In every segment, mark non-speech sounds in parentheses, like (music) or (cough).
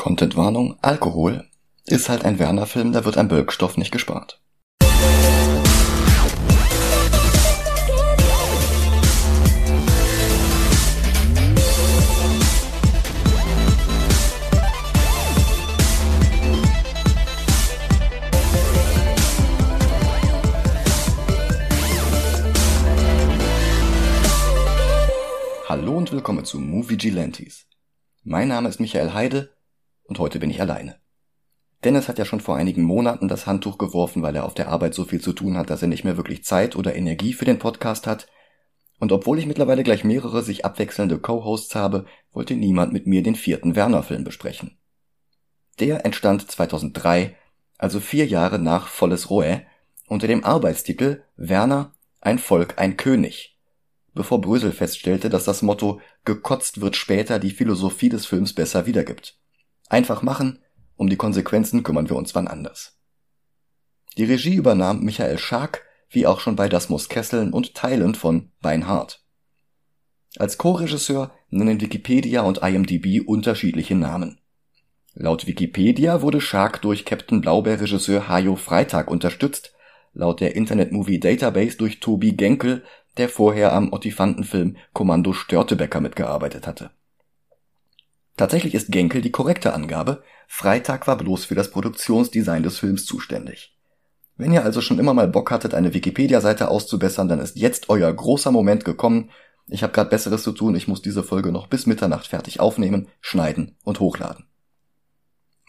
Contentwarnung, Alkohol ist halt ein Werner-Film, da wird am Bölkstoff nicht gespart. Hallo und willkommen zu Movie Gilantes. Mein Name ist Michael Heide und heute bin ich alleine. Dennis hat ja schon vor einigen Monaten das Handtuch geworfen, weil er auf der Arbeit so viel zu tun hat, dass er nicht mehr wirklich Zeit oder Energie für den Podcast hat. Und obwohl ich mittlerweile gleich mehrere sich abwechselnde Co-Hosts habe, wollte niemand mit mir den vierten Werner-Film besprechen. Der entstand 2003, also vier Jahre nach Volles Rohe, unter dem Arbeitstitel Werner, ein Volk, ein König. Bevor Brösel feststellte, dass das Motto gekotzt wird später die Philosophie des Films besser wiedergibt. Einfach machen, um die Konsequenzen kümmern wir uns wann anders. Die Regie übernahm Michael Schark, wie auch schon bei Das muss Kesseln und Teilen von Beinhardt. Als Co-Regisseur nennen Wikipedia und IMDb unterschiedliche Namen. Laut Wikipedia wurde Shark durch Captain Blaubeer-Regisseur Hajo Freitag unterstützt, laut der Internet Movie Database durch Tobi Genkel, der vorher am Ottifantenfilm Kommando Störtebecker mitgearbeitet hatte. Tatsächlich ist Genkel die korrekte Angabe, Freitag war bloß für das Produktionsdesign des Films zuständig. Wenn ihr also schon immer mal Bock hattet, eine Wikipedia-Seite auszubessern, dann ist jetzt euer großer Moment gekommen. Ich habe gerade Besseres zu tun, ich muss diese Folge noch bis Mitternacht fertig aufnehmen, schneiden und hochladen.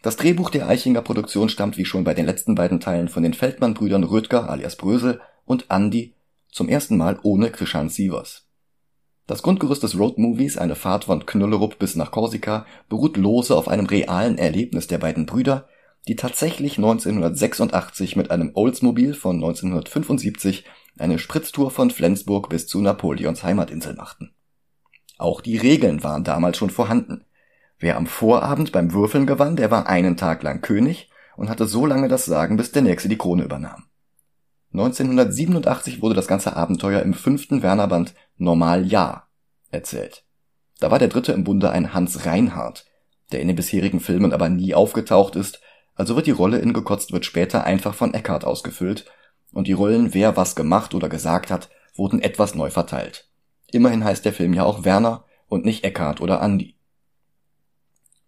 Das Drehbuch der Eichinger Produktion stammt wie schon bei den letzten beiden Teilen von den Feldmann-Brüdern Rödger alias Brösel und Andy, zum ersten Mal ohne Krishan Sievers. Das Grundgerüst des Roadmovies, eine Fahrt von Knüllerup bis nach Korsika, beruht lose auf einem realen Erlebnis der beiden Brüder, die tatsächlich 1986 mit einem Oldsmobil von 1975 eine Spritztour von Flensburg bis zu Napoleons Heimatinsel machten. Auch die Regeln waren damals schon vorhanden. Wer am Vorabend beim Würfeln gewann, der war einen Tag lang König und hatte so lange das Sagen, bis der Nächste die Krone übernahm. 1987 wurde das ganze Abenteuer im fünften Werner-Band Normal Ja erzählt. Da war der dritte im Bunde ein Hans Reinhardt, der in den bisherigen Filmen aber nie aufgetaucht ist, also wird die Rolle in Gekotzt wird später einfach von Eckhart ausgefüllt und die Rollen, wer was gemacht oder gesagt hat, wurden etwas neu verteilt. Immerhin heißt der Film ja auch Werner und nicht Eckhart oder Andy.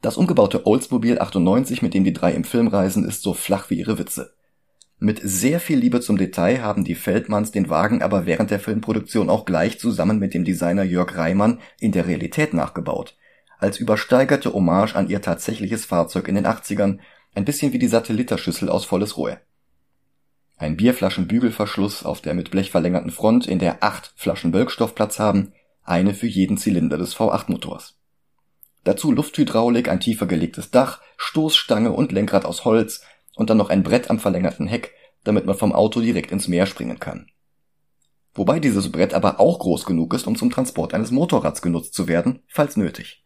Das umgebaute Oldsmobile 98, mit dem die drei im Film reisen, ist so flach wie ihre Witze. Mit sehr viel Liebe zum Detail haben die Feldmanns den Wagen aber während der Filmproduktion auch gleich zusammen mit dem Designer Jörg Reimann in der Realität nachgebaut. Als übersteigerte Hommage an ihr tatsächliches Fahrzeug in den 80ern, ein bisschen wie die Satelliterschüssel aus Volles Rohe. Ein Bierflaschenbügelverschluss auf der mit Blech verlängerten Front, in der acht Flaschen Bölkstoff Platz haben, eine für jeden Zylinder des V8-Motors. Dazu Lufthydraulik, ein tiefer gelegtes Dach, Stoßstange und Lenkrad aus Holz, und dann noch ein Brett am verlängerten Heck, damit man vom Auto direkt ins Meer springen kann. Wobei dieses Brett aber auch groß genug ist, um zum Transport eines Motorrads genutzt zu werden, falls nötig.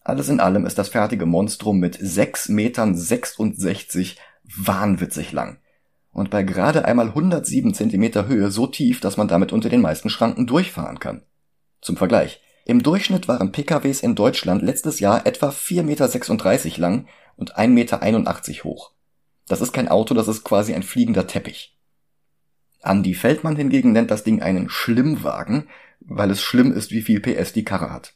Alles in allem ist das fertige Monstrum mit 6 Metern 66 wahnwitzig lang und bei gerade einmal 107 Zentimeter Höhe so tief, dass man damit unter den meisten Schranken durchfahren kann. Zum Vergleich. Im Durchschnitt waren PKWs in Deutschland letztes Jahr etwa 4,36 Meter lang und 1,81 Meter hoch. Das ist kein Auto, das ist quasi ein fliegender Teppich. Andy Feldmann hingegen nennt das Ding einen Schlimmwagen, weil es schlimm ist, wie viel PS die Karre hat.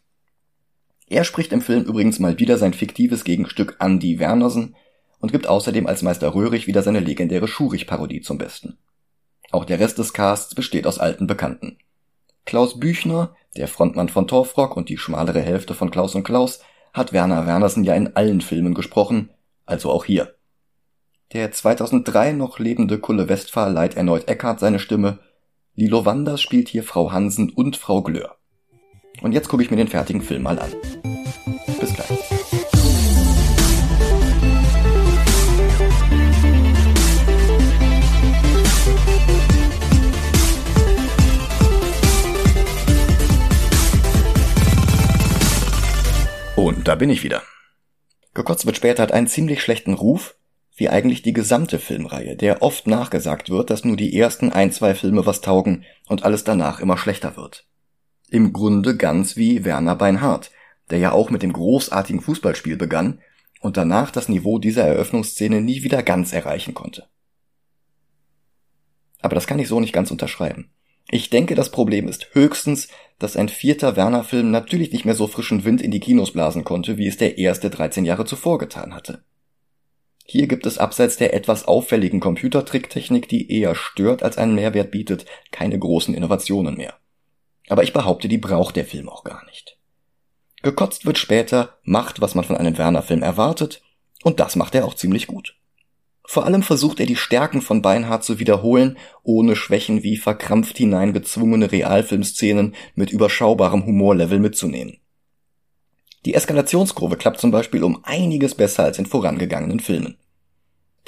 Er spricht im Film übrigens mal wieder sein fiktives Gegenstück Andy Wernersen und gibt außerdem als Meister Röhrig wieder seine legendäre Schurich-Parodie zum Besten. Auch der Rest des Casts besteht aus alten Bekannten. Klaus Büchner, der Frontmann von Torfrock und die schmalere Hälfte von Klaus und Klaus, hat Werner Wernersen ja in allen Filmen gesprochen, also auch hier. Der 2003 noch lebende Kulle Westphal leiht erneut Eckhart seine Stimme. Lilo Wanders spielt hier Frau Hansen und Frau Glör. Und jetzt gucke ich mir den fertigen Film mal an. Bis gleich. Und da bin ich wieder. Gekotzt wird später hat einen ziemlich schlechten Ruf, wie eigentlich die gesamte Filmreihe, der oft nachgesagt wird, dass nur die ersten ein, zwei Filme was taugen und alles danach immer schlechter wird. Im Grunde ganz wie Werner Beinhardt, der ja auch mit dem großartigen Fußballspiel begann und danach das Niveau dieser Eröffnungsszene nie wieder ganz erreichen konnte. Aber das kann ich so nicht ganz unterschreiben. Ich denke, das Problem ist höchstens, dass ein vierter Werner-Film natürlich nicht mehr so frischen Wind in die Kinos blasen konnte, wie es der erste 13 Jahre zuvor getan hatte. Hier gibt es abseits der etwas auffälligen Computertricktechnik, die eher stört als einen Mehrwert bietet, keine großen Innovationen mehr. Aber ich behaupte, die braucht der Film auch gar nicht. Gekotzt wird später, macht, was man von einem Werner-Film erwartet, und das macht er auch ziemlich gut. Vor allem versucht er die Stärken von Beinhardt zu wiederholen, ohne Schwächen wie verkrampft hineingezwungene Realfilmszenen mit überschaubarem Humorlevel mitzunehmen. Die Eskalationskurve klappt zum Beispiel um einiges besser als in vorangegangenen Filmen.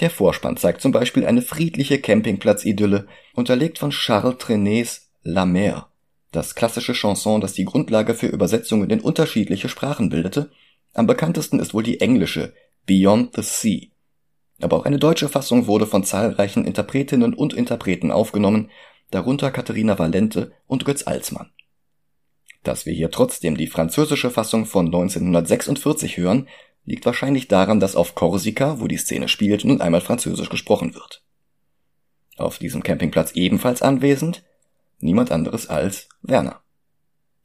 Der Vorspann zeigt zum Beispiel eine friedliche Campingplatzidylle, unterlegt von Charles Trenets La Mer, das klassische Chanson, das die Grundlage für Übersetzungen in unterschiedliche Sprachen bildete. Am bekanntesten ist wohl die englische Beyond the Sea aber auch eine deutsche Fassung wurde von zahlreichen Interpretinnen und Interpreten aufgenommen, darunter Katharina Valente und Götz Alsmann. Dass wir hier trotzdem die französische Fassung von 1946 hören, liegt wahrscheinlich daran, dass auf Korsika, wo die Szene spielt, nun einmal Französisch gesprochen wird. Auf diesem Campingplatz ebenfalls anwesend niemand anderes als Werner.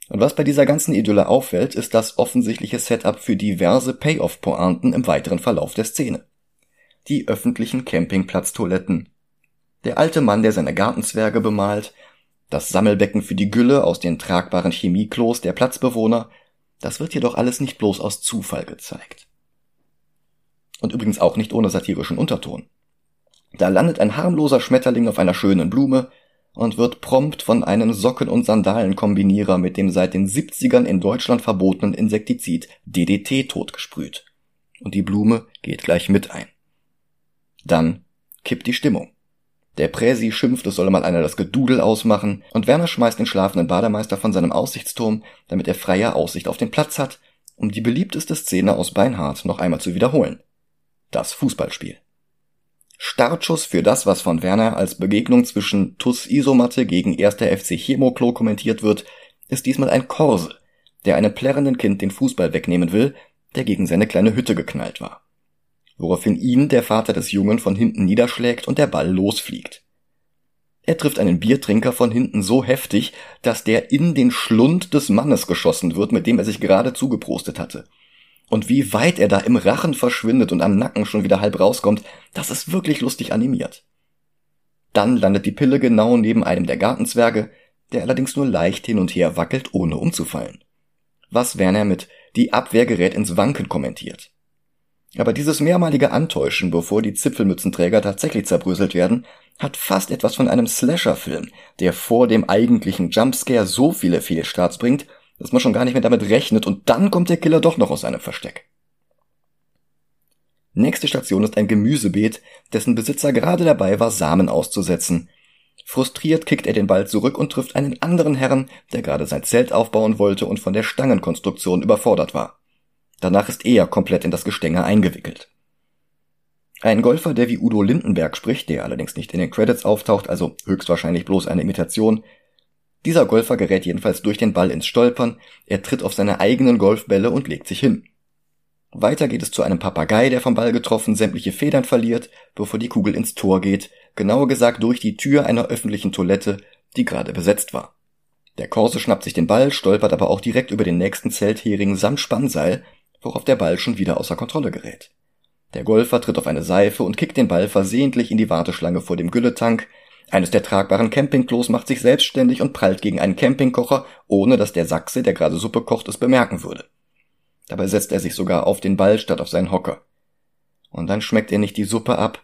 Und was bei dieser ganzen Idylle auffällt, ist das offensichtliche Setup für diverse Payoff-Pointen im weiteren Verlauf der Szene die öffentlichen Campingplatztoiletten. Der alte Mann, der seine Gartenzwerge bemalt, das Sammelbecken für die Gülle aus den tragbaren Chemieklos der Platzbewohner, das wird jedoch alles nicht bloß aus Zufall gezeigt. Und übrigens auch nicht ohne satirischen Unterton. Da landet ein harmloser Schmetterling auf einer schönen Blume und wird prompt von einem Socken- und Sandalenkombinierer mit dem seit den 70ern in Deutschland verbotenen Insektizid DDT totgesprüht. Und die Blume geht gleich mit ein. Dann kippt die Stimmung. Der Präsi schimpft, es solle mal einer das Gedudel ausmachen, und Werner schmeißt den schlafenden Bademeister von seinem Aussichtsturm, damit er freie Aussicht auf den Platz hat, um die beliebteste Szene aus Beinhardt noch einmal zu wiederholen. Das Fußballspiel. Startschuss für das, was von Werner als Begegnung zwischen TUS Isomatte gegen 1. FC Chemoklo kommentiert wird, ist diesmal ein Korse, der einem plärrenden Kind den Fußball wegnehmen will, der gegen seine kleine Hütte geknallt war woraufhin ihn der Vater des Jungen von hinten niederschlägt und der Ball losfliegt. Er trifft einen Biertrinker von hinten so heftig, dass der in den Schlund des Mannes geschossen wird, mit dem er sich gerade zugeprostet hatte. Und wie weit er da im Rachen verschwindet und am Nacken schon wieder halb rauskommt, das ist wirklich lustig animiert. Dann landet die Pille genau neben einem der Gartenzwerge, der allerdings nur leicht hin und her wackelt, ohne umzufallen. Was Werner mit die Abwehr gerät ins Wanken kommentiert. Aber dieses mehrmalige Antäuschen, bevor die Zipfelmützenträger tatsächlich zerbröselt werden, hat fast etwas von einem Slasher-Film, der vor dem eigentlichen Jumpscare so viele Fehlstarts bringt, dass man schon gar nicht mehr damit rechnet und dann kommt der Killer doch noch aus seinem Versteck. Nächste Station ist ein Gemüsebeet, dessen Besitzer gerade dabei war, Samen auszusetzen. Frustriert kickt er den Ball zurück und trifft einen anderen Herrn, der gerade sein Zelt aufbauen wollte und von der Stangenkonstruktion überfordert war. Danach ist er komplett in das Gestänge eingewickelt. Ein Golfer, der wie Udo Lindenberg spricht, der allerdings nicht in den Credits auftaucht, also höchstwahrscheinlich bloß eine Imitation. Dieser Golfer gerät jedenfalls durch den Ball ins Stolpern, er tritt auf seine eigenen Golfbälle und legt sich hin. Weiter geht es zu einem Papagei, der vom Ball getroffen sämtliche Federn verliert, bevor die Kugel ins Tor geht, genauer gesagt durch die Tür einer öffentlichen Toilette, die gerade besetzt war. Der Korse schnappt sich den Ball, stolpert aber auch direkt über den nächsten Zelthering samt Spannseil, worauf der Ball schon wieder außer Kontrolle gerät. Der Golfer tritt auf eine Seife und kickt den Ball versehentlich in die Warteschlange vor dem Gülletank. Eines der tragbaren Campingklos macht sich selbstständig und prallt gegen einen Campingkocher, ohne dass der Sachse, der gerade Suppe kocht, es bemerken würde. Dabei setzt er sich sogar auf den Ball statt auf seinen Hocker. Und dann schmeckt er nicht die Suppe ab,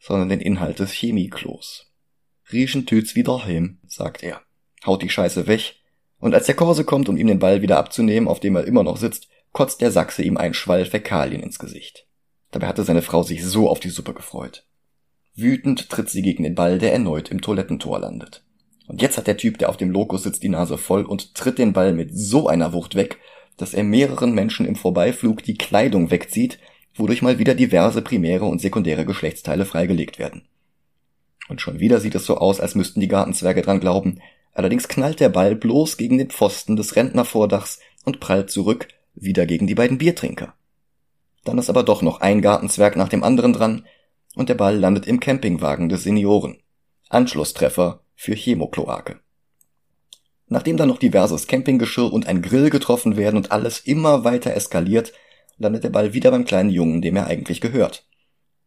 sondern den Inhalt des Chemieklos. Riechen tüt's wieder heim, sagt er, haut die Scheiße weg, und als der Korse kommt, um ihm den Ball wieder abzunehmen, auf dem er immer noch sitzt, kotzt der Sachse ihm einen Schwall Fäkalien ins Gesicht. Dabei hatte seine Frau sich so auf die Suppe gefreut. Wütend tritt sie gegen den Ball, der erneut im Toilettentor landet. Und jetzt hat der Typ, der auf dem Lokus sitzt, die Nase voll und tritt den Ball mit so einer Wucht weg, dass er mehreren Menschen im Vorbeiflug die Kleidung wegzieht, wodurch mal wieder diverse primäre und sekundäre Geschlechtsteile freigelegt werden. Und schon wieder sieht es so aus, als müssten die Gartenzwerge dran glauben, allerdings knallt der Ball bloß gegen den Pfosten des Rentnervordachs und prallt zurück, wieder gegen die beiden Biertrinker. Dann ist aber doch noch ein Gartenzwerg nach dem anderen dran und der Ball landet im Campingwagen des Senioren. Anschlusstreffer für Chemokloake. Nachdem dann noch diverses Campinggeschirr und ein Grill getroffen werden und alles immer weiter eskaliert, landet der Ball wieder beim kleinen Jungen, dem er eigentlich gehört.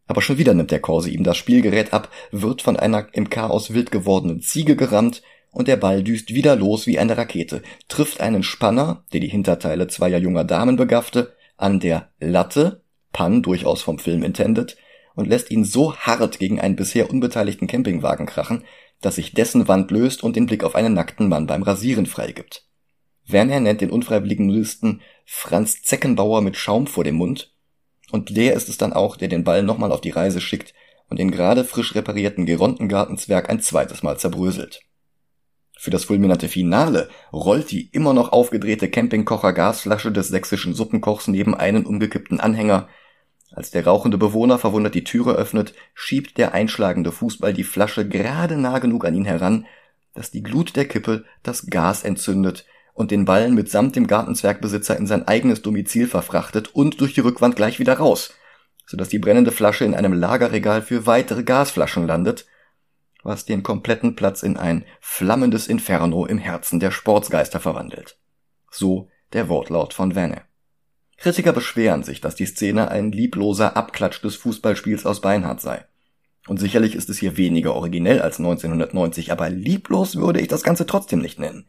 Aber schon wieder nimmt der Korse ihm das Spielgerät ab, wird von einer im Chaos wild gewordenen Ziege gerammt und der Ball düst wieder los wie eine Rakete, trifft einen Spanner, der die Hinterteile zweier junger Damen begaffte, an der Latte, Pan durchaus vom Film intended, und lässt ihn so hart gegen einen bisher unbeteiligten Campingwagen krachen, dass sich dessen Wand löst und den Blick auf einen nackten Mann beim Rasieren freigibt. Werner nennt den unfreiwilligen Nudisten Franz Zeckenbauer mit Schaum vor dem Mund, und der ist es dann auch, der den Ball nochmal auf die Reise schickt und den gerade frisch reparierten Gerontengartenzwerg ein zweites Mal zerbröselt. Für das fulminante Finale rollt die immer noch aufgedrehte Campingkocher-Gasflasche des sächsischen Suppenkochs neben einen umgekippten Anhänger. Als der rauchende Bewohner verwundert die Türe öffnet, schiebt der einschlagende Fußball die Flasche gerade nah genug an ihn heran, dass die Glut der Kippe das Gas entzündet und den Ball mitsamt dem Gartenzwergbesitzer in sein eigenes Domizil verfrachtet und durch die Rückwand gleich wieder raus, sodass die brennende Flasche in einem Lagerregal für weitere Gasflaschen landet – was den kompletten Platz in ein flammendes Inferno im Herzen der Sportsgeister verwandelt. So der Wortlaut von Venne. Kritiker beschweren sich, dass die Szene ein liebloser Abklatsch des Fußballspiels aus Beinhardt sei. Und sicherlich ist es hier weniger originell als 1990, aber lieblos würde ich das Ganze trotzdem nicht nennen.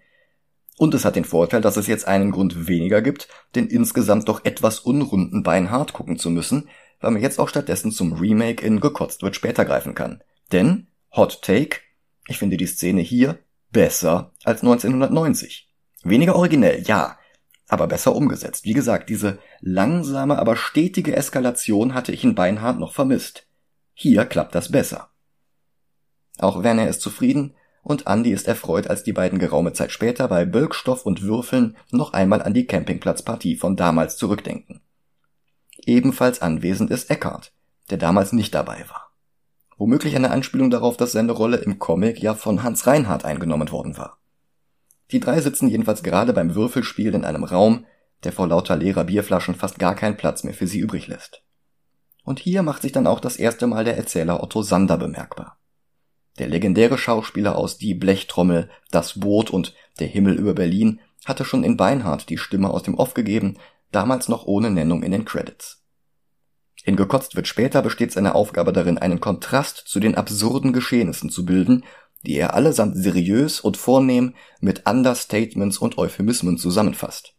Und es hat den Vorteil, dass es jetzt einen Grund weniger gibt, den insgesamt doch etwas unrunden Beinhardt gucken zu müssen, weil man jetzt auch stattdessen zum Remake in Gekotzt wird später greifen kann. Denn Hot Take. Ich finde die Szene hier besser als 1990. Weniger originell, ja, aber besser umgesetzt. Wie gesagt, diese langsame, aber stetige Eskalation hatte ich in Beinhardt noch vermisst. Hier klappt das besser. Auch Werner ist zufrieden und Andy ist erfreut, als die beiden geraume Zeit später bei Bölkstoff und Würfeln noch einmal an die Campingplatzpartie von damals zurückdenken. Ebenfalls anwesend ist Eckhart, der damals nicht dabei war. Womöglich eine Anspielung darauf, dass seine Rolle im Comic ja von Hans Reinhardt eingenommen worden war. Die drei sitzen jedenfalls gerade beim Würfelspiel in einem Raum, der vor lauter leerer Bierflaschen fast gar keinen Platz mehr für sie übrig lässt. Und hier macht sich dann auch das erste Mal der Erzähler Otto Sander bemerkbar. Der legendäre Schauspieler aus Die Blechtrommel, Das Boot und Der Himmel über Berlin hatte schon in Beinhardt die Stimme aus dem Off gegeben, damals noch ohne Nennung in den Credits. In Gekotzt wird später besteht seine Aufgabe darin, einen Kontrast zu den absurden Geschehnissen zu bilden, die er allesamt seriös und vornehm mit Understatements und Euphemismen zusammenfasst.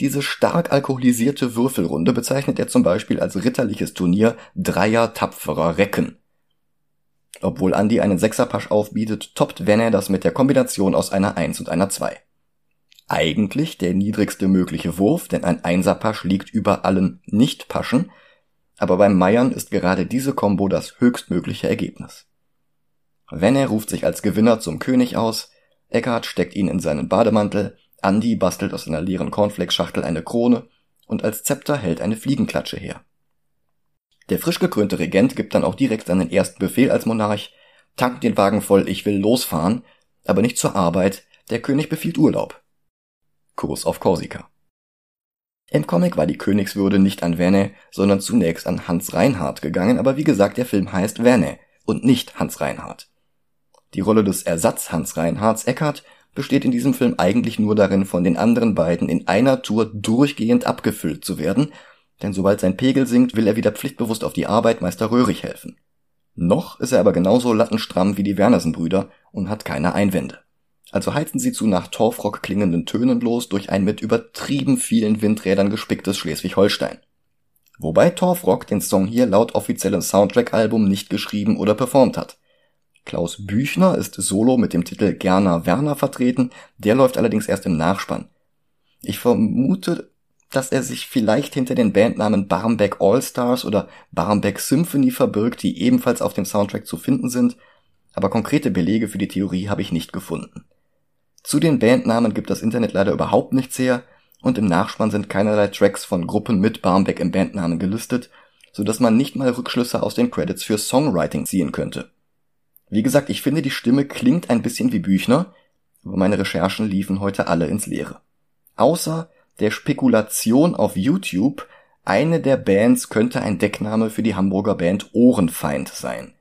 Diese stark alkoholisierte Würfelrunde bezeichnet er zum Beispiel als ritterliches Turnier dreier tapferer Recken. Obwohl Andy einen Sechserpasch aufbietet, toppt Wenner das mit der Kombination aus einer Eins und einer Zwei. Eigentlich der niedrigste mögliche Wurf, denn ein Einserpasch liegt über allen Nicht-Paschen, aber beim Meiern ist gerade diese Combo das höchstmögliche Ergebnis. Wenne ruft sich als Gewinner zum König aus, Eckhart steckt ihn in seinen Bademantel, Andy bastelt aus einer leeren Cornflakes-Schachtel eine Krone und als Zepter hält eine Fliegenklatsche her. Der frisch gekrönte Regent gibt dann auch direkt seinen ersten Befehl als Monarch, tankt den Wagen voll, ich will losfahren, aber nicht zur Arbeit, der König befiehlt Urlaub. Kurs auf Korsika. Im Comic war die Königswürde nicht an Verne, sondern zunächst an Hans Reinhardt gegangen, aber wie gesagt, der Film heißt Verne und nicht Hans Reinhardt. Die Rolle des Ersatz Hans Reinhardts Eckart besteht in diesem Film eigentlich nur darin, von den anderen beiden in einer Tour durchgehend abgefüllt zu werden, denn sobald sein Pegel sinkt, will er wieder pflichtbewusst auf die Arbeit Meister Röhrig helfen. Noch ist er aber genauso lattenstramm wie die Wernersen-Brüder und hat keine Einwände. Also heizen sie zu nach Torfrock klingenden Tönen los durch ein mit übertrieben vielen Windrädern gespicktes Schleswig-Holstein. Wobei Torfrock den Song hier laut offiziellem Soundtrack-Album nicht geschrieben oder performt hat. Klaus Büchner ist solo mit dem Titel Gerner Werner vertreten, der läuft allerdings erst im Nachspann. Ich vermute, dass er sich vielleicht hinter den Bandnamen Barmbek All-Stars oder Barmbek Symphony verbirgt, die ebenfalls auf dem Soundtrack zu finden sind, aber konkrete Belege für die Theorie habe ich nicht gefunden. Zu den Bandnamen gibt das Internet leider überhaupt nichts her und im Nachspann sind keinerlei Tracks von Gruppen mit Barmbek im Bandnamen gelistet, so dass man nicht mal Rückschlüsse aus den Credits für Songwriting ziehen könnte. Wie gesagt, ich finde die Stimme klingt ein bisschen wie Büchner, aber meine Recherchen liefen heute alle ins Leere. Außer der Spekulation auf YouTube, eine der Bands könnte ein Deckname für die Hamburger Band Ohrenfeind sein,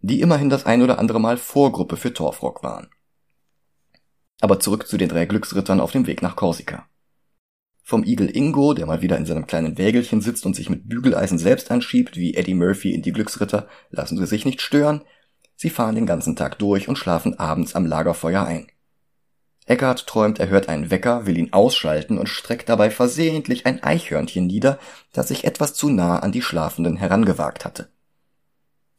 die immerhin das ein oder andere Mal Vorgruppe für Torfrock waren. Aber zurück zu den drei Glücksrittern auf dem Weg nach Korsika. Vom Igel Ingo, der mal wieder in seinem kleinen Wägelchen sitzt und sich mit Bügeleisen selbst anschiebt, wie Eddie Murphy in die Glücksritter, lassen sie sich nicht stören. Sie fahren den ganzen Tag durch und schlafen abends am Lagerfeuer ein. Eckart träumt, er hört einen Wecker, will ihn ausschalten und streckt dabei versehentlich ein Eichhörnchen nieder, das sich etwas zu nah an die Schlafenden herangewagt hatte.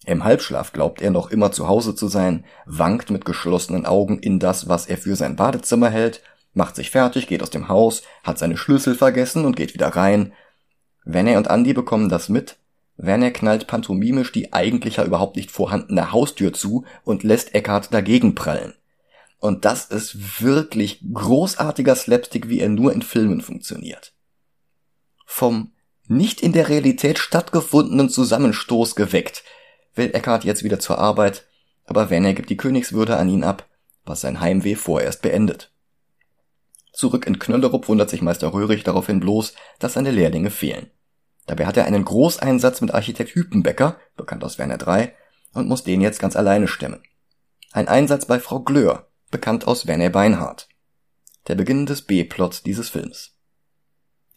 Im Halbschlaf glaubt er noch immer zu Hause zu sein, wankt mit geschlossenen Augen in das, was er für sein Badezimmer hält macht sich fertig, geht aus dem Haus, hat seine Schlüssel vergessen und geht wieder rein. Werner und Andy bekommen das mit. Werner knallt pantomimisch die eigentlich ja überhaupt nicht vorhandene Haustür zu und lässt Eckhart dagegen prallen. Und das ist wirklich großartiger Slapstick, wie er nur in Filmen funktioniert. Vom nicht in der Realität stattgefundenen Zusammenstoß geweckt, will Eckhart jetzt wieder zur Arbeit, aber Werner gibt die Königswürde an ihn ab, was sein Heimweh vorerst beendet. Zurück in Knöllerup wundert sich Meister Röhrig daraufhin bloß, dass seine Lehrlinge fehlen. Dabei hat er einen Großeinsatz mit Architekt Hüpenbecker, bekannt aus Werner 3, und muss den jetzt ganz alleine stemmen. Ein Einsatz bei Frau Glöhr, bekannt aus Werner Beinhardt. Der Beginn des B-Plots dieses Films.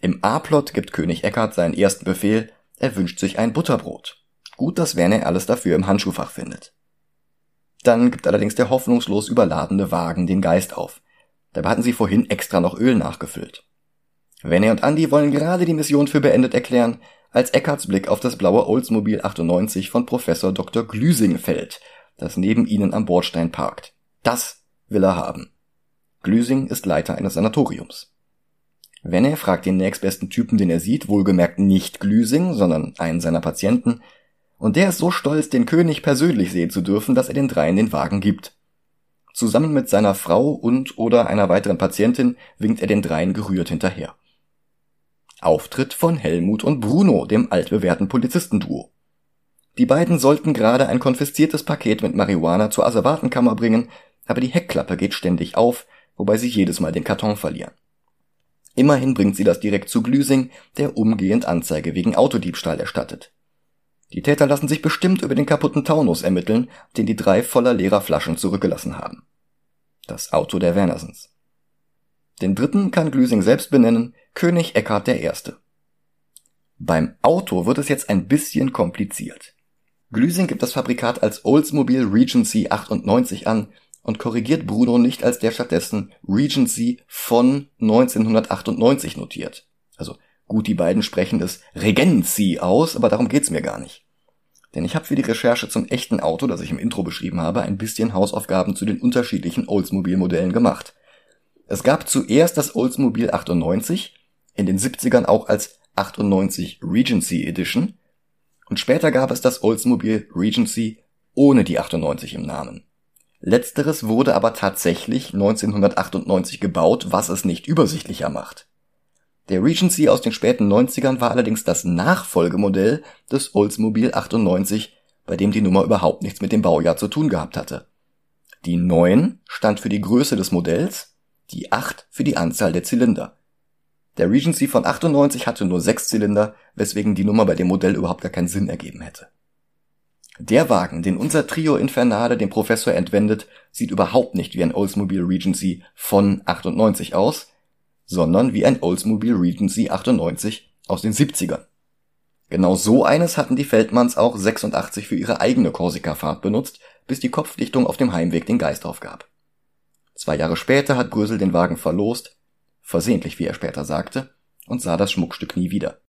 Im A-Plot gibt König Eckart seinen ersten Befehl, er wünscht sich ein Butterbrot. Gut, dass Werner alles dafür im Handschuhfach findet. Dann gibt allerdings der hoffnungslos überladene Wagen den Geist auf. Dabei hatten sie vorhin extra noch Öl nachgefüllt. Wenny und Andy wollen gerade die Mission für beendet erklären, als Eckarts Blick auf das blaue Oldsmobile 98 von Professor Dr. Glüsing fällt, das neben ihnen am Bordstein parkt. Das will er haben. Glüsing ist Leiter eines Sanatoriums. Wenne fragt den nächstbesten Typen, den er sieht, wohlgemerkt nicht Glüsing, sondern einen seiner Patienten, und der ist so stolz, den König persönlich sehen zu dürfen, dass er den dreien den Wagen gibt. Zusammen mit seiner Frau und oder einer weiteren Patientin winkt er den dreien gerührt hinterher. Auftritt von Helmut und Bruno, dem altbewährten Polizistenduo. Die beiden sollten gerade ein konfisziertes Paket mit Marihuana zur Asservatenkammer bringen, aber die Heckklappe geht ständig auf, wobei sie jedes Mal den Karton verlieren. Immerhin bringt sie das direkt zu Glüsing, der umgehend Anzeige wegen Autodiebstahl erstattet. Die Täter lassen sich bestimmt über den kaputten Taunus ermitteln, den die drei voller leerer Flaschen zurückgelassen haben. Das Auto der Wernersens. Den dritten kann Glüsing selbst benennen, König Eckhard I. Beim Auto wird es jetzt ein bisschen kompliziert. Glüsing gibt das Fabrikat als Oldsmobile Regency 98 an und korrigiert Bruno nicht als der stattdessen Regency von 1998 notiert. Also Gut, die beiden sprechen es Regency aus, aber darum geht's mir gar nicht. Denn ich habe für die Recherche zum echten Auto, das ich im Intro beschrieben habe, ein bisschen Hausaufgaben zu den unterschiedlichen Oldsmobile-Modellen gemacht. Es gab zuerst das Oldsmobile 98, in den 70ern auch als 98 Regency Edition, und später gab es das Oldsmobile Regency ohne die 98 im Namen. Letzteres wurde aber tatsächlich 1998 gebaut, was es nicht übersichtlicher macht. Der Regency aus den späten 90ern war allerdings das Nachfolgemodell des Oldsmobile 98, bei dem die Nummer überhaupt nichts mit dem Baujahr zu tun gehabt hatte. Die 9 stand für die Größe des Modells, die 8 für die Anzahl der Zylinder. Der Regency von 98 hatte nur 6 Zylinder, weswegen die Nummer bei dem Modell überhaupt gar keinen Sinn ergeben hätte. Der Wagen, den unser Trio Infernale dem Professor entwendet, sieht überhaupt nicht wie ein Oldsmobile Regency von 98 aus, sondern wie ein Oldsmobile Regency 98 aus den 70ern. Genau so eines hatten die Feldmanns auch 86 für ihre eigene Korsika-Fahrt benutzt, bis die Kopfdichtung auf dem Heimweg den Geist aufgab. Zwei Jahre später hat Grösel den Wagen verlost, versehentlich wie er später sagte, und sah das Schmuckstück nie wieder.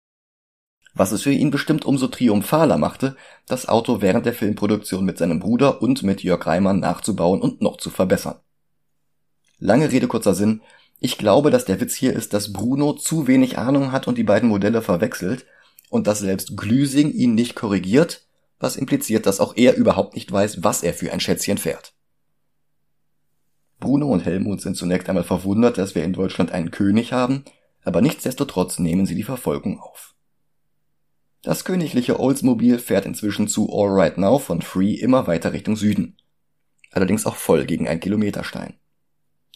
Was es für ihn bestimmt umso triumphaler machte, das Auto während der Filmproduktion mit seinem Bruder und mit Jörg Reimann nachzubauen und noch zu verbessern. Lange Rede kurzer Sinn, ich glaube, dass der Witz hier ist, dass Bruno zu wenig Ahnung hat und die beiden Modelle verwechselt und dass selbst Glüsing ihn nicht korrigiert, was impliziert, dass auch er überhaupt nicht weiß, was er für ein Schätzchen fährt. Bruno und Helmut sind zunächst einmal verwundert, dass wir in Deutschland einen König haben, aber nichtsdestotrotz nehmen sie die Verfolgung auf. Das königliche Oldsmobile fährt inzwischen zu All Right Now von Free immer weiter Richtung Süden. Allerdings auch voll gegen ein Kilometerstein.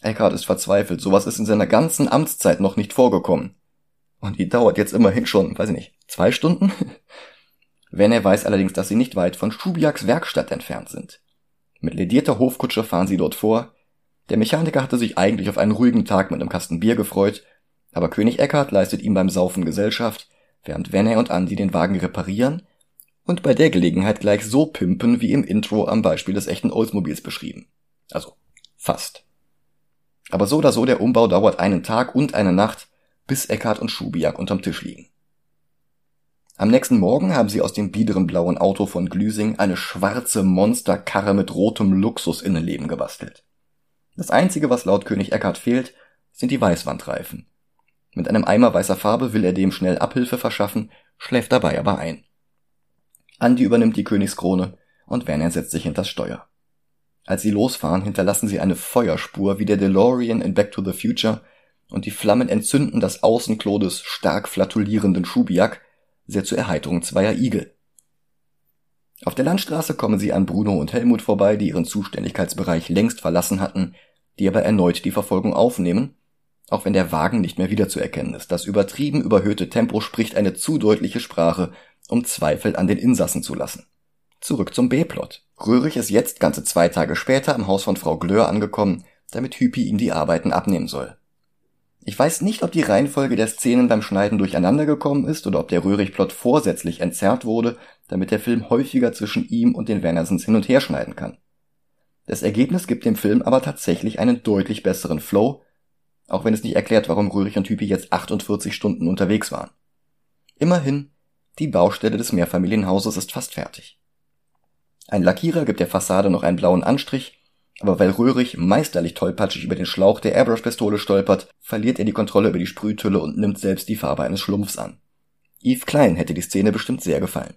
Eckhart ist verzweifelt, sowas ist in seiner ganzen Amtszeit noch nicht vorgekommen. Und die dauert jetzt immerhin schon, weiß ich nicht, zwei Stunden? (laughs) Werner weiß allerdings, dass sie nicht weit von Schubiaks Werkstatt entfernt sind. Mit ledierter Hofkutsche fahren sie dort vor. Der Mechaniker hatte sich eigentlich auf einen ruhigen Tag mit einem Kasten Bier gefreut, aber König Eckhart leistet ihm beim Saufen Gesellschaft, während Werner und Andy den Wagen reparieren und bei der Gelegenheit gleich so pimpen wie im Intro am Beispiel des echten Oldsmobils beschrieben. Also fast. Aber so oder so, der Umbau dauert einen Tag und eine Nacht, bis Eckhart und Schubiak unterm Tisch liegen. Am nächsten Morgen haben sie aus dem biederen blauen Auto von Glüsing eine schwarze Monsterkarre mit rotem Luxusinnenleben gebastelt. Das einzige, was laut König Eckhart fehlt, sind die Weißwandreifen. Mit einem Eimer weißer Farbe will er dem schnell Abhilfe verschaffen, schläft dabei aber ein. Andy übernimmt die Königskrone und Werner setzt sich hinters Steuer. Als sie losfahren, hinterlassen sie eine Feuerspur wie der DeLorean in Back to the Future und die Flammen entzünden das Außenklo des stark flatulierenden Schubiak, sehr zur Erheiterung zweier Igel. Auf der Landstraße kommen sie an Bruno und Helmut vorbei, die ihren Zuständigkeitsbereich längst verlassen hatten, die aber erneut die Verfolgung aufnehmen, auch wenn der Wagen nicht mehr wiederzuerkennen ist. Das übertrieben überhöhte Tempo spricht eine zu deutliche Sprache, um Zweifel an den Insassen zu lassen. Zurück zum B-Plot. Röhrig ist jetzt ganze zwei Tage später im Haus von Frau Glöhr angekommen, damit Hüppi ihm die Arbeiten abnehmen soll. Ich weiß nicht, ob die Reihenfolge der Szenen beim Schneiden durcheinander gekommen ist oder ob der Röhrig-Plot vorsätzlich entzerrt wurde, damit der Film häufiger zwischen ihm und den Wernersens hin und her schneiden kann. Das Ergebnis gibt dem Film aber tatsächlich einen deutlich besseren Flow, auch wenn es nicht erklärt, warum Röhrig und Hüppi jetzt 48 Stunden unterwegs waren. Immerhin, die Baustelle des Mehrfamilienhauses ist fast fertig. Ein Lackierer gibt der Fassade noch einen blauen Anstrich aber weil Röhrig meisterlich tollpatschig über den Schlauch der Airbrush-Pistole stolpert, verliert er die Kontrolle über die Sprühtülle und nimmt selbst die Farbe eines Schlumpfs an. Yves Klein hätte die Szene bestimmt sehr gefallen.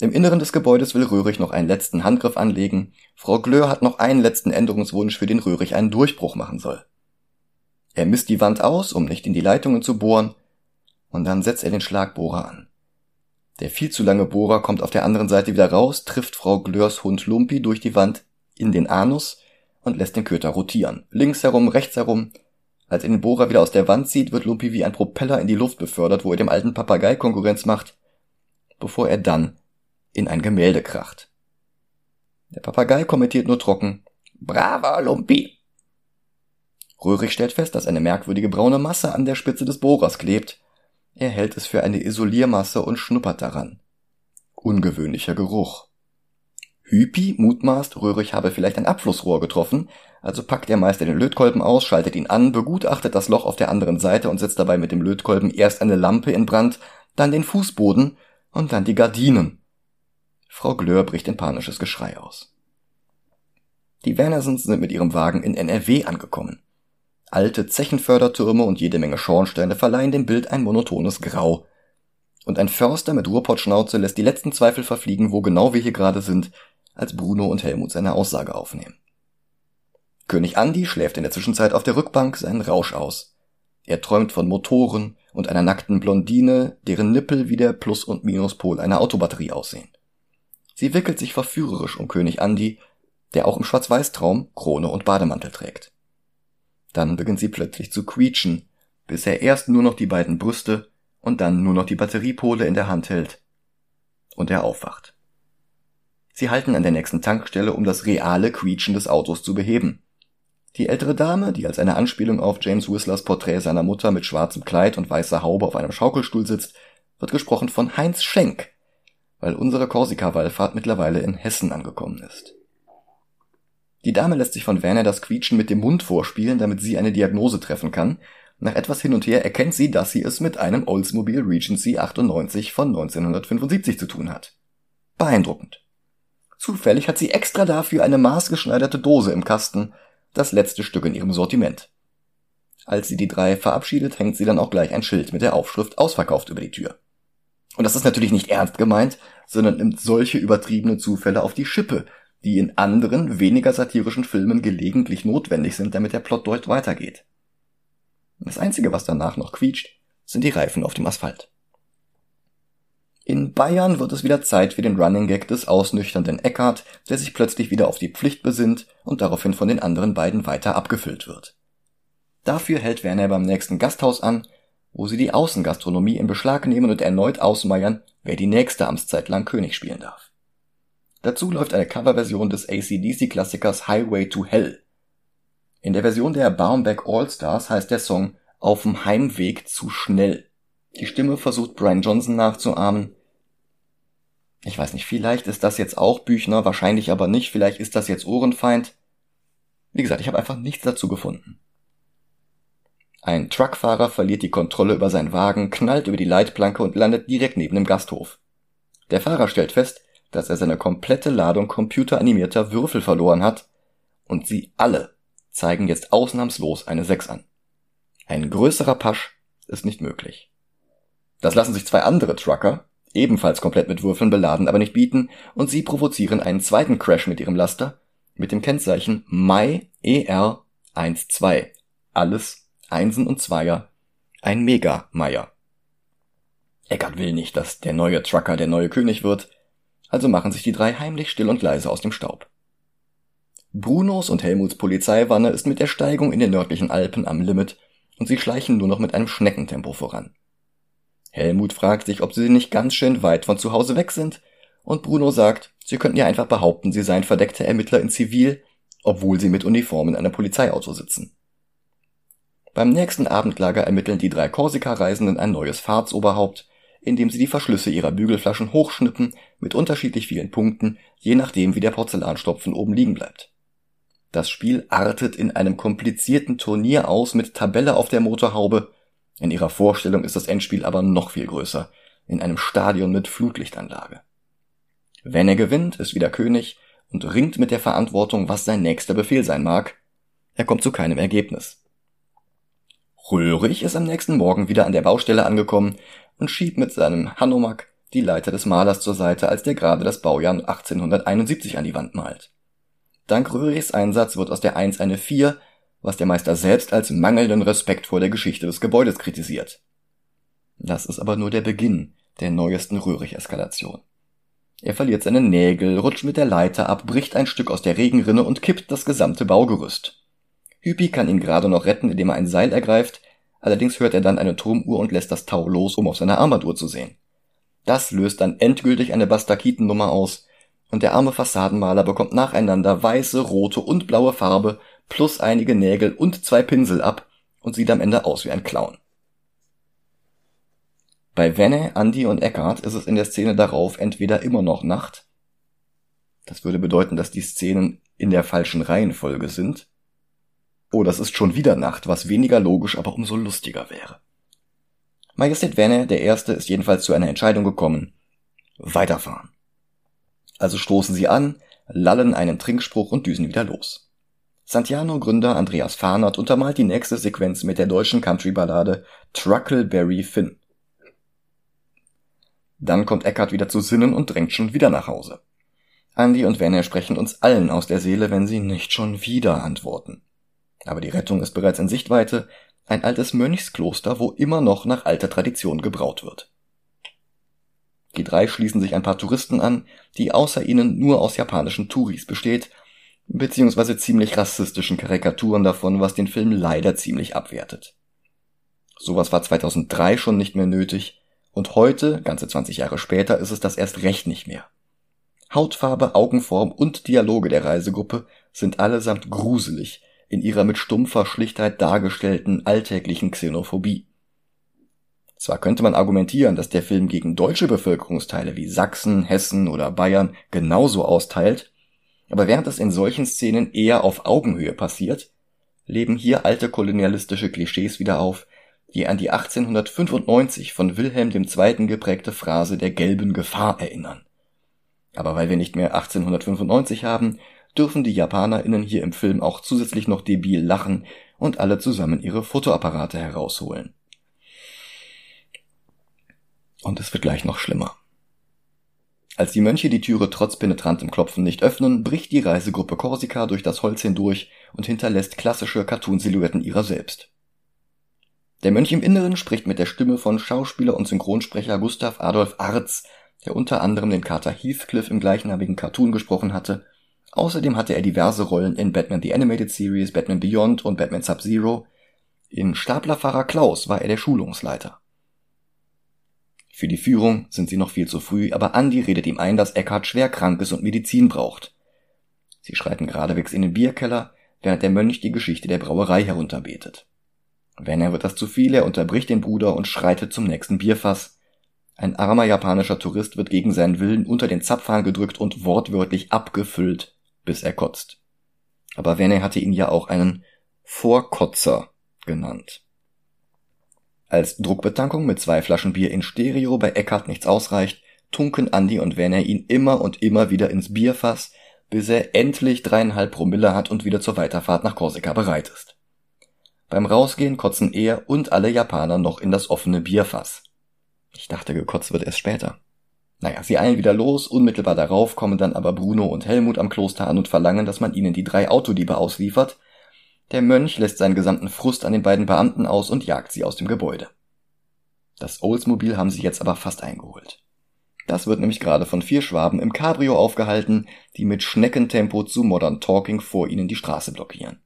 Im Inneren des Gebäudes will Röhrig noch einen letzten Handgriff anlegen. Frau Glöhr hat noch einen letzten Änderungswunsch, für den Röhrig einen Durchbruch machen soll. Er misst die Wand aus, um nicht in die Leitungen zu bohren, und dann setzt er den Schlagbohrer an. Der viel zu lange Bohrer kommt auf der anderen Seite wieder raus, trifft Frau Glöhrs Hund Lumpi durch die Wand in den Anus und lässt den Köter rotieren. Links herum, rechts herum. Als er den Bohrer wieder aus der Wand zieht, wird Lupi wie ein Propeller in die Luft befördert, wo er dem alten Papagei Konkurrenz macht, bevor er dann in ein Gemälde kracht. Der Papagei kommentiert nur trocken, Brava, Lumpi! Röhrig stellt fest, dass eine merkwürdige braune Masse an der Spitze des Bohrers klebt. Er hält es für eine Isoliermasse und schnuppert daran. Ungewöhnlicher Geruch. Hüpi mutmaßt, Röhrig habe vielleicht ein Abflussrohr getroffen, also packt der Meister den Lötkolben aus, schaltet ihn an, begutachtet das Loch auf der anderen Seite und setzt dabei mit dem Lötkolben erst eine Lampe in Brand, dann den Fußboden und dann die Gardinen. Frau Glöhr bricht in panisches Geschrei aus. Die Wernersens sind mit ihrem Wagen in NRW angekommen. Alte Zechenfördertürme und jede Menge Schornsteine verleihen dem Bild ein monotones Grau. Und ein Förster mit Ruhrpottschnauze lässt die letzten Zweifel verfliegen, wo genau wir hier gerade sind, als Bruno und Helmut seine Aussage aufnehmen. König Andi schläft in der Zwischenzeit auf der Rückbank seinen Rausch aus. Er träumt von Motoren und einer nackten Blondine, deren Nippel wie der Plus- und Minuspol einer Autobatterie aussehen. Sie wickelt sich verführerisch um König Andi, der auch im Schwarz-Weiß-Traum Krone und Bademantel trägt. Dann beginnt sie plötzlich zu quietschen, bis er erst nur noch die beiden Brüste und dann nur noch die Batteriepole in der Hand hält. Und er aufwacht. Sie halten an der nächsten Tankstelle, um das reale Quietschen des Autos zu beheben. Die ältere Dame, die als eine Anspielung auf James Whistlers Porträt seiner Mutter mit schwarzem Kleid und weißer Haube auf einem Schaukelstuhl sitzt, wird gesprochen von Heinz Schenk, weil unsere Korsika-Wallfahrt mittlerweile in Hessen angekommen ist. Die Dame lässt sich von Werner das Quietschen mit dem Mund vorspielen, damit sie eine Diagnose treffen kann. Nach etwas hin und her erkennt sie, dass sie es mit einem Oldsmobile Regency 98 von 1975 zu tun hat. Beeindruckend. Zufällig hat sie extra dafür eine maßgeschneiderte Dose im Kasten, das letzte Stück in ihrem Sortiment. Als sie die drei verabschiedet, hängt sie dann auch gleich ein Schild mit der Aufschrift ausverkauft über die Tür. Und das ist natürlich nicht ernst gemeint, sondern nimmt solche übertriebene Zufälle auf die Schippe, die in anderen, weniger satirischen Filmen gelegentlich notwendig sind, damit der Plot dort weitergeht. Das Einzige, was danach noch quietscht, sind die Reifen auf dem Asphalt. In Bayern wird es wieder Zeit für den Running Gag des ausnüchternden Eckart, der sich plötzlich wieder auf die Pflicht besinnt und daraufhin von den anderen beiden weiter abgefüllt wird. Dafür hält Werner beim nächsten Gasthaus an, wo sie die Außengastronomie in Beschlag nehmen und erneut ausmeiern, wer die nächste Amtszeit lang König spielen darf. Dazu läuft eine Coverversion des ACDC-Klassikers Highway to Hell. In der Version der Baumbeck All-Stars heißt der Song Auf'm Heimweg zu schnell. Die Stimme versucht Brian Johnson nachzuahmen. Ich weiß nicht, vielleicht ist das jetzt auch Büchner, wahrscheinlich aber nicht, vielleicht ist das jetzt Ohrenfeind. Wie gesagt, ich habe einfach nichts dazu gefunden. Ein Truckfahrer verliert die Kontrolle über seinen Wagen, knallt über die Leitplanke und landet direkt neben dem Gasthof. Der Fahrer stellt fest, dass er seine komplette Ladung computeranimierter Würfel verloren hat und sie alle zeigen jetzt ausnahmslos eine 6 an. Ein größerer Pasch ist nicht möglich. Das lassen sich zwei andere Trucker, ebenfalls komplett mit Würfeln beladen, aber nicht bieten, und sie provozieren einen zweiten Crash mit ihrem Laster mit dem Kennzeichen MY ER12. Alles Einsen und Zweier. Ein Mega-Meier. Eckart will nicht, dass der neue Trucker der neue König wird, also machen sich die drei heimlich still und leise aus dem Staub. Brunos und Helmuts Polizeiwanne ist mit der Steigung in den nördlichen Alpen am Limit und sie schleichen nur noch mit einem Schneckentempo voran. Helmut fragt sich, ob sie nicht ganz schön weit von zu Hause weg sind, und Bruno sagt, sie könnten ja einfach behaupten, sie seien verdeckte Ermittler in Zivil, obwohl sie mit Uniform in einem Polizeiauto sitzen. Beim nächsten Abendlager ermitteln die drei Korsika-Reisenden ein neues Fahrtsoberhaupt, indem sie die Verschlüsse ihrer Bügelflaschen hochschnippen mit unterschiedlich vielen Punkten, je nachdem wie der Porzellanstopfen oben liegen bleibt. Das Spiel artet in einem komplizierten Turnier aus mit Tabelle auf der Motorhaube. In ihrer Vorstellung ist das Endspiel aber noch viel größer, in einem Stadion mit Flutlichtanlage. Wenn er gewinnt, ist wieder König und ringt mit der Verantwortung, was sein nächster Befehl sein mag. Er kommt zu keinem Ergebnis. Röhrig ist am nächsten Morgen wieder an der Baustelle angekommen und schiebt mit seinem Hanomag die Leiter des Malers zur Seite, als der gerade das Baujahr 1871 an die Wand malt. Dank Röhrichs Einsatz wird aus der 1 eine 4, was der Meister selbst als mangelnden Respekt vor der Geschichte des Gebäudes kritisiert. Das ist aber nur der Beginn der neuesten Röhrig-Eskalation. Er verliert seine Nägel, rutscht mit der Leiter ab, bricht ein Stück aus der Regenrinne und kippt das gesamte Baugerüst. Hüppi kann ihn gerade noch retten, indem er ein Seil ergreift, allerdings hört er dann eine Turmuhr und lässt das Tau los, um auf seine Armbanduhr zu sehen. Das löst dann endgültig eine Bastakitennummer aus, und der arme Fassadenmaler bekommt nacheinander weiße, rote und blaue Farbe plus einige Nägel und zwei Pinsel ab und sieht am Ende aus wie ein Clown. Bei Wenne, Andy und Eckhart ist es in der Szene darauf entweder immer noch Nacht, das würde bedeuten, dass die Szenen in der falschen Reihenfolge sind, oder es ist schon wieder Nacht, was weniger logisch, aber umso lustiger wäre. Majestät Wenne, der Erste, ist jedenfalls zu einer Entscheidung gekommen. Weiterfahren. Also stoßen sie an, lallen einen Trinkspruch und düsen wieder los. Santiano-Gründer Andreas Fahnert untermalt die nächste Sequenz mit der deutschen Country-Ballade Truckleberry Finn. Dann kommt Eckart wieder zu Sinnen und drängt schon wieder nach Hause. Andy und Werner sprechen uns allen aus der Seele, wenn sie nicht schon wieder antworten. Aber die Rettung ist bereits in Sichtweite, ein altes Mönchskloster, wo immer noch nach alter Tradition gebraut wird. Die drei schließen sich ein paar Touristen an, die außer ihnen nur aus japanischen Touris besteht, beziehungsweise ziemlich rassistischen Karikaturen davon, was den Film leider ziemlich abwertet. Sowas war 2003 schon nicht mehr nötig, und heute, ganze 20 Jahre später, ist es das erst recht nicht mehr. Hautfarbe, Augenform und Dialoge der Reisegruppe sind allesamt gruselig in ihrer mit stumpfer Schlichtheit dargestellten alltäglichen Xenophobie. Zwar könnte man argumentieren, dass der Film gegen deutsche Bevölkerungsteile wie Sachsen, Hessen oder Bayern genauso austeilt, aber während es in solchen Szenen eher auf Augenhöhe passiert, leben hier alte kolonialistische Klischees wieder auf, die an die 1895 von Wilhelm II. geprägte Phrase der gelben Gefahr erinnern. Aber weil wir nicht mehr 1895 haben, dürfen die JapanerInnen hier im Film auch zusätzlich noch debil lachen und alle zusammen ihre Fotoapparate herausholen. Und es wird gleich noch schlimmer. Als die Mönche die Türe trotz penetrantem Klopfen nicht öffnen, bricht die Reisegruppe Korsika durch das Holz hindurch und hinterlässt klassische Cartoon-Silhouetten ihrer selbst. Der Mönch im Inneren spricht mit der Stimme von Schauspieler und Synchronsprecher Gustav Adolf Arz, der unter anderem den Kater Heathcliff im gleichnamigen Cartoon gesprochen hatte. Außerdem hatte er diverse Rollen in Batman The Animated Series, Batman Beyond und Batman Sub-Zero, In Staplerfahrer Klaus war er der Schulungsleiter. Für die Führung sind sie noch viel zu früh, aber Andy redet ihm ein, dass Eckhart schwer krank ist und Medizin braucht. Sie schreiten geradewegs in den Bierkeller, während der Mönch die Geschichte der Brauerei herunterbetet. Werner wird das zu viel, er unterbricht den Bruder und schreitet zum nächsten Bierfass. Ein armer japanischer Tourist wird gegen seinen Willen unter den Zapfhahn gedrückt und wortwörtlich abgefüllt, bis er kotzt. Aber Werner hatte ihn ja auch einen Vorkotzer genannt. Als Druckbetankung mit zwei Flaschen Bier in Stereo bei Eckhart nichts ausreicht, tunken Andy und Werner ihn immer und immer wieder ins Bierfass, bis er endlich dreieinhalb Promille hat und wieder zur Weiterfahrt nach Korsika bereit ist. Beim Rausgehen kotzen er und alle Japaner noch in das offene Bierfass. Ich dachte, gekotzt wird erst später. Naja, sie eilen wieder los, unmittelbar darauf kommen dann aber Bruno und Helmut am Kloster an und verlangen, dass man ihnen die drei Autodiebe ausliefert. Der Mönch lässt seinen gesamten Frust an den beiden Beamten aus und jagt sie aus dem Gebäude. Das Oldsmobil haben sie jetzt aber fast eingeholt. Das wird nämlich gerade von vier Schwaben im Cabrio aufgehalten, die mit Schneckentempo zu Modern Talking vor ihnen die Straße blockieren.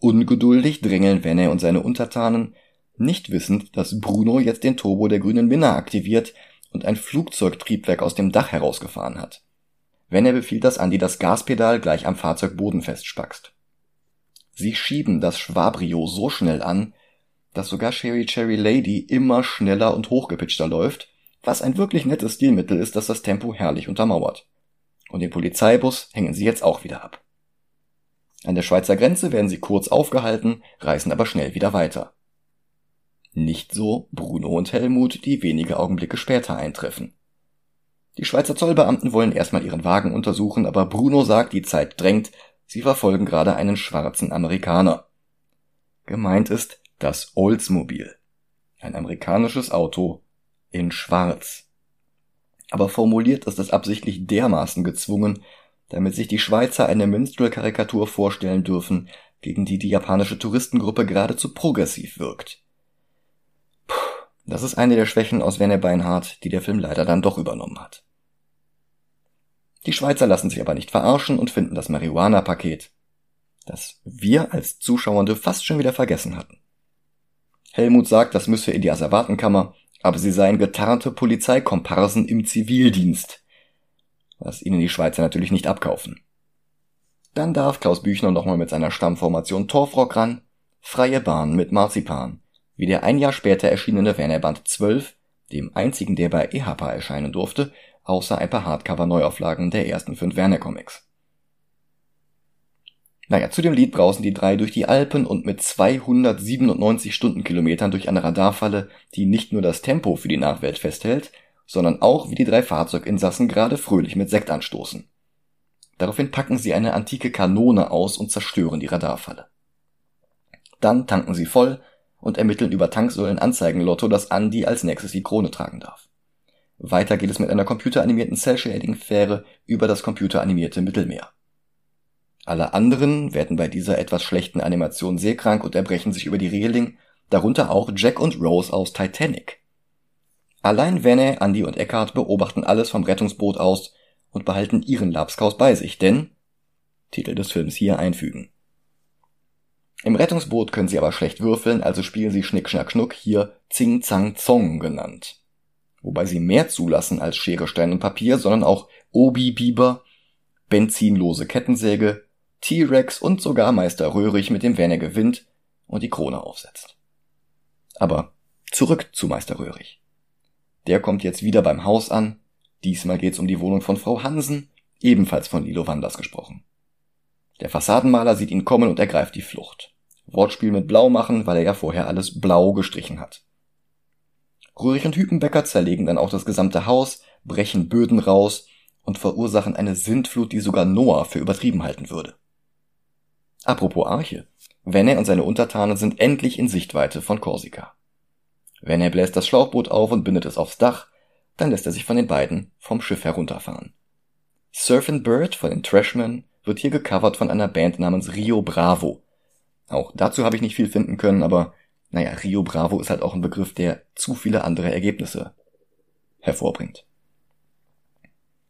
Ungeduldig drängeln Wenne und seine Untertanen, nicht wissend, dass Bruno jetzt den Turbo der grünen Minna aktiviert und ein Flugzeugtriebwerk aus dem Dach herausgefahren hat. Wenne befiehlt, dass Andi das Gaspedal gleich am Fahrzeugboden festspackst. Sie schieben das Schwabrio so schnell an, dass sogar Sherry Cherry Lady immer schneller und hochgepitchter läuft was ein wirklich nettes Stilmittel ist, das das Tempo herrlich untermauert. Und den Polizeibus hängen sie jetzt auch wieder ab. An der Schweizer Grenze werden sie kurz aufgehalten, reisen aber schnell wieder weiter. Nicht so Bruno und Helmut, die wenige Augenblicke später eintreffen. Die Schweizer Zollbeamten wollen erstmal ihren Wagen untersuchen, aber Bruno sagt, die Zeit drängt, sie verfolgen gerade einen schwarzen Amerikaner. Gemeint ist das Oldsmobile. Ein amerikanisches Auto in Schwarz. Aber formuliert ist es absichtlich dermaßen gezwungen, damit sich die Schweizer eine Minstrel-Karikatur vorstellen dürfen, gegen die die japanische Touristengruppe geradezu progressiv wirkt. Das ist eine der Schwächen aus Werner Beinhardt, die der Film leider dann doch übernommen hat. Die Schweizer lassen sich aber nicht verarschen und finden das Marihuana-Paket, das wir als Zuschauernde fast schon wieder vergessen hatten. Helmut sagt, das müsse in die Asservatenkammer aber sie seien getarnte Polizeikomparsen im Zivildienst, was ihnen die Schweizer natürlich nicht abkaufen. Dann darf Klaus Büchner nochmal mit seiner Stammformation Torfrock ran, freie Bahn mit Marzipan, wie der ein Jahr später erschienene Werner Band 12, dem einzigen, der bei EHPA erscheinen durfte, außer ein paar Hardcover-Neuauflagen der ersten fünf Werner Comics. Naja, zu dem Lied brausen die drei durch die Alpen und mit 297 Stundenkilometern durch eine Radarfalle, die nicht nur das Tempo für die Nachwelt festhält, sondern auch wie die drei Fahrzeuginsassen gerade fröhlich mit Sekt anstoßen. Daraufhin packen sie eine antike Kanone aus und zerstören die Radarfalle. Dann tanken sie voll und ermitteln über Tanksäulen Anzeigenlotto, dass Andy als nächstes die Krone tragen darf. Weiter geht es mit einer computeranimierten Cell-Shading-Fähre über das computeranimierte Mittelmeer. Alle anderen werden bei dieser etwas schlechten Animation seekrank und erbrechen sich über die Reling, darunter auch Jack und Rose aus Titanic. Allein Venne, Andy und Eckhart beobachten alles vom Rettungsboot aus und behalten ihren Lapskaus bei sich, denn Titel des Films hier einfügen. Im Rettungsboot können sie aber schlecht würfeln, also spielen sie Schnick Schnack Schnuck, hier Zing Zang Zong genannt. Wobei sie mehr zulassen als Schere, Stein und Papier, sondern auch Obi Biber, benzinlose Kettensäge, T-Rex und sogar Meister Röhrig mit dem Werner gewinnt und die Krone aufsetzt. Aber zurück zu Meister Röhrig. Der kommt jetzt wieder beim Haus an. Diesmal geht's um die Wohnung von Frau Hansen, ebenfalls von Lilo Wanders gesprochen. Der Fassadenmaler sieht ihn kommen und ergreift die Flucht. Wortspiel mit Blau machen, weil er ja vorher alles blau gestrichen hat. Röhrig und Hüpenbecker zerlegen dann auch das gesamte Haus, brechen Böden raus und verursachen eine Sintflut, die sogar Noah für übertrieben halten würde. Apropos Arche. Venne und seine Untertanen sind endlich in Sichtweite von Korsika. Venne bläst das Schlauchboot auf und bindet es aufs Dach, dann lässt er sich von den beiden vom Schiff herunterfahren. Surfin' Bird von den Trashmen wird hier gecovert von einer Band namens Rio Bravo. Auch dazu habe ich nicht viel finden können, aber naja, Rio Bravo ist halt auch ein Begriff, der zu viele andere Ergebnisse hervorbringt.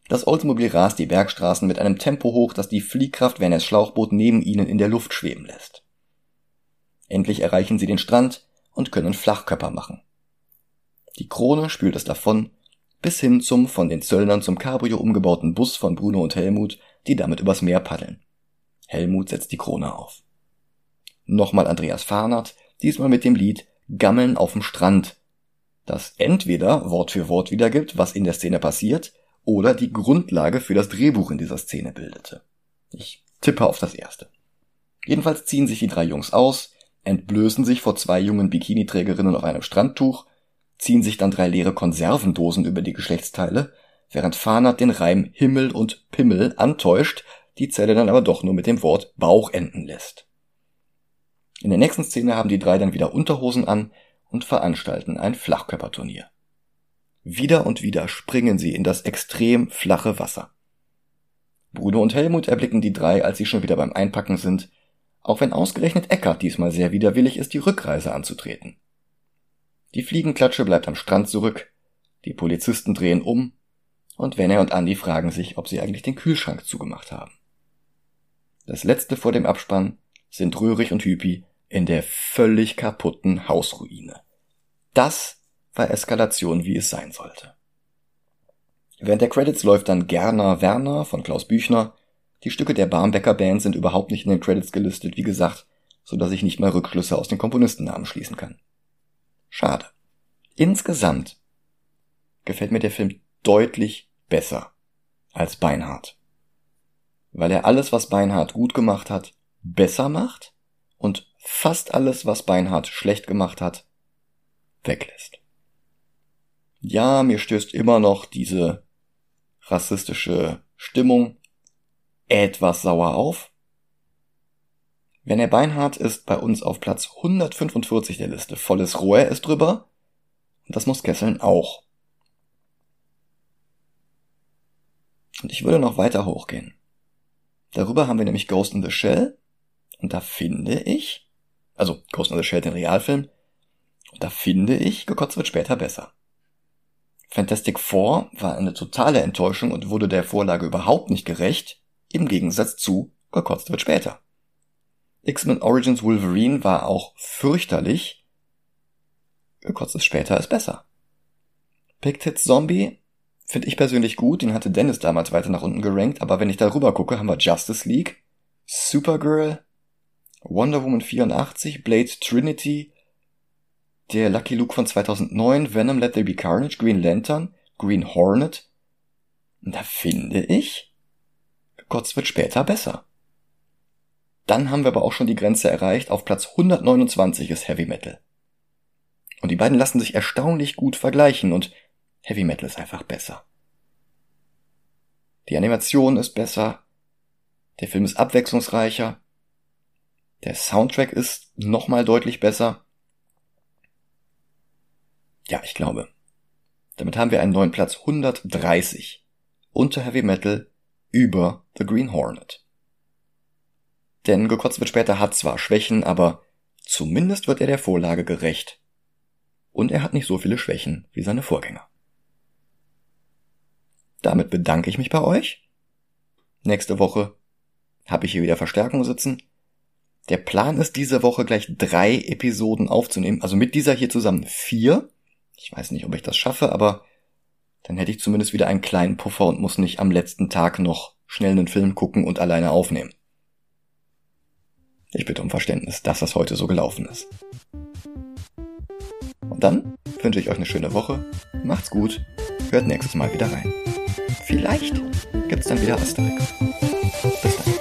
Das Oldsmobil rast die Bergstraßen mit einem Tempo hoch, das die Fliehkraft Werners Schlauchboot neben ihnen in der Luft schweben lässt. Endlich erreichen sie den Strand und können Flachkörper machen. Die Krone spült es davon, bis hin zum von den Zöllnern zum Cabrio umgebauten Bus von Bruno und Helmut, die damit übers Meer paddeln. Helmut setzt die Krone auf. Nochmal Andreas Farnert, diesmal mit dem Lied Gammeln auf dem Strand, das entweder Wort für Wort wiedergibt, was in der Szene passiert, oder die Grundlage für das Drehbuch in dieser Szene bildete. Ich tippe auf das erste. Jedenfalls ziehen sich die drei Jungs aus, entblößen sich vor zwei jungen Bikiniträgerinnen auf einem Strandtuch, ziehen sich dann drei leere Konservendosen über die Geschlechtsteile, während Fahnert den Reim Himmel und Pimmel antäuscht, die Zelle dann aber doch nur mit dem Wort Bauch enden lässt. In der nächsten Szene haben die drei dann wieder Unterhosen an und veranstalten ein Flachkörperturnier. Wieder und wieder springen sie in das extrem flache Wasser. Bruno und Helmut erblicken die drei, als sie schon wieder beim Einpacken sind, auch wenn ausgerechnet Eckart diesmal sehr widerwillig ist, die Rückreise anzutreten. Die Fliegenklatsche bleibt am Strand zurück, die Polizisten drehen um und Werner und Andy fragen sich, ob sie eigentlich den Kühlschrank zugemacht haben. Das letzte vor dem Abspann sind Röhrig und Hüpi in der völlig kaputten Hausruine. Das war Eskalation, wie es sein sollte. Während der Credits läuft dann Gerner Werner von Klaus Büchner. Die Stücke der Barmbecker Band sind überhaupt nicht in den Credits gelistet, wie gesagt, so dass ich nicht mal Rückschlüsse aus den Komponistennamen schließen kann. Schade. Insgesamt gefällt mir der Film deutlich besser als Beinhardt. Weil er alles, was Beinhardt gut gemacht hat, besser macht und fast alles, was Beinhardt schlecht gemacht hat, weglässt. Ja, mir stößt immer noch diese rassistische Stimmung etwas sauer auf. Werner Beinhardt ist bei uns auf Platz 145 der Liste. Volles Rohr ist drüber. Und das muss Kesseln auch. Und ich würde noch weiter hochgehen. Darüber haben wir nämlich Ghost in the Shell. Und da finde ich, also the Shell, den Realfilm, und da finde ich, gekotzt wird später besser. Fantastic Four war eine totale Enttäuschung und wurde der Vorlage überhaupt nicht gerecht, im Gegensatz zu Gekotzt wird später. X-Men Origins Wolverine war auch fürchterlich, Gekotzt ist später ist besser. Picked Hits Zombie finde ich persönlich gut, den hatte Dennis damals weiter nach unten gerankt, aber wenn ich darüber gucke, haben wir Justice League, Supergirl, Wonder Woman 84, Blade Trinity, der Lucky Luke von 2009, Venom Let There Be Carnage, Green Lantern, Green Hornet. Und da finde ich, Gott wird später besser. Dann haben wir aber auch schon die Grenze erreicht. Auf Platz 129 ist Heavy Metal. Und die beiden lassen sich erstaunlich gut vergleichen und Heavy Metal ist einfach besser. Die Animation ist besser. Der Film ist abwechslungsreicher. Der Soundtrack ist nochmal deutlich besser. Ja, ich glaube. Damit haben wir einen neuen Platz 130 unter Heavy Metal über The Green Hornet. Denn gekotzt wird später hat zwar Schwächen, aber zumindest wird er der Vorlage gerecht. Und er hat nicht so viele Schwächen wie seine Vorgänger. Damit bedanke ich mich bei euch. Nächste Woche habe ich hier wieder Verstärkung sitzen. Der Plan ist diese Woche gleich drei Episoden aufzunehmen, also mit dieser hier zusammen vier. Ich weiß nicht, ob ich das schaffe, aber dann hätte ich zumindest wieder einen kleinen Puffer und muss nicht am letzten Tag noch schnell einen Film gucken und alleine aufnehmen. Ich bitte um Verständnis, dass das heute so gelaufen ist. Und dann wünsche ich euch eine schöne Woche, macht's gut, hört nächstes Mal wieder rein. Vielleicht gibt's dann wieder Asterix. Bis dann.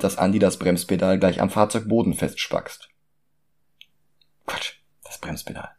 Befiehlt, dass Andy das Bremspedal gleich am Fahrzeugboden festspackst. Quatsch, das Bremspedal.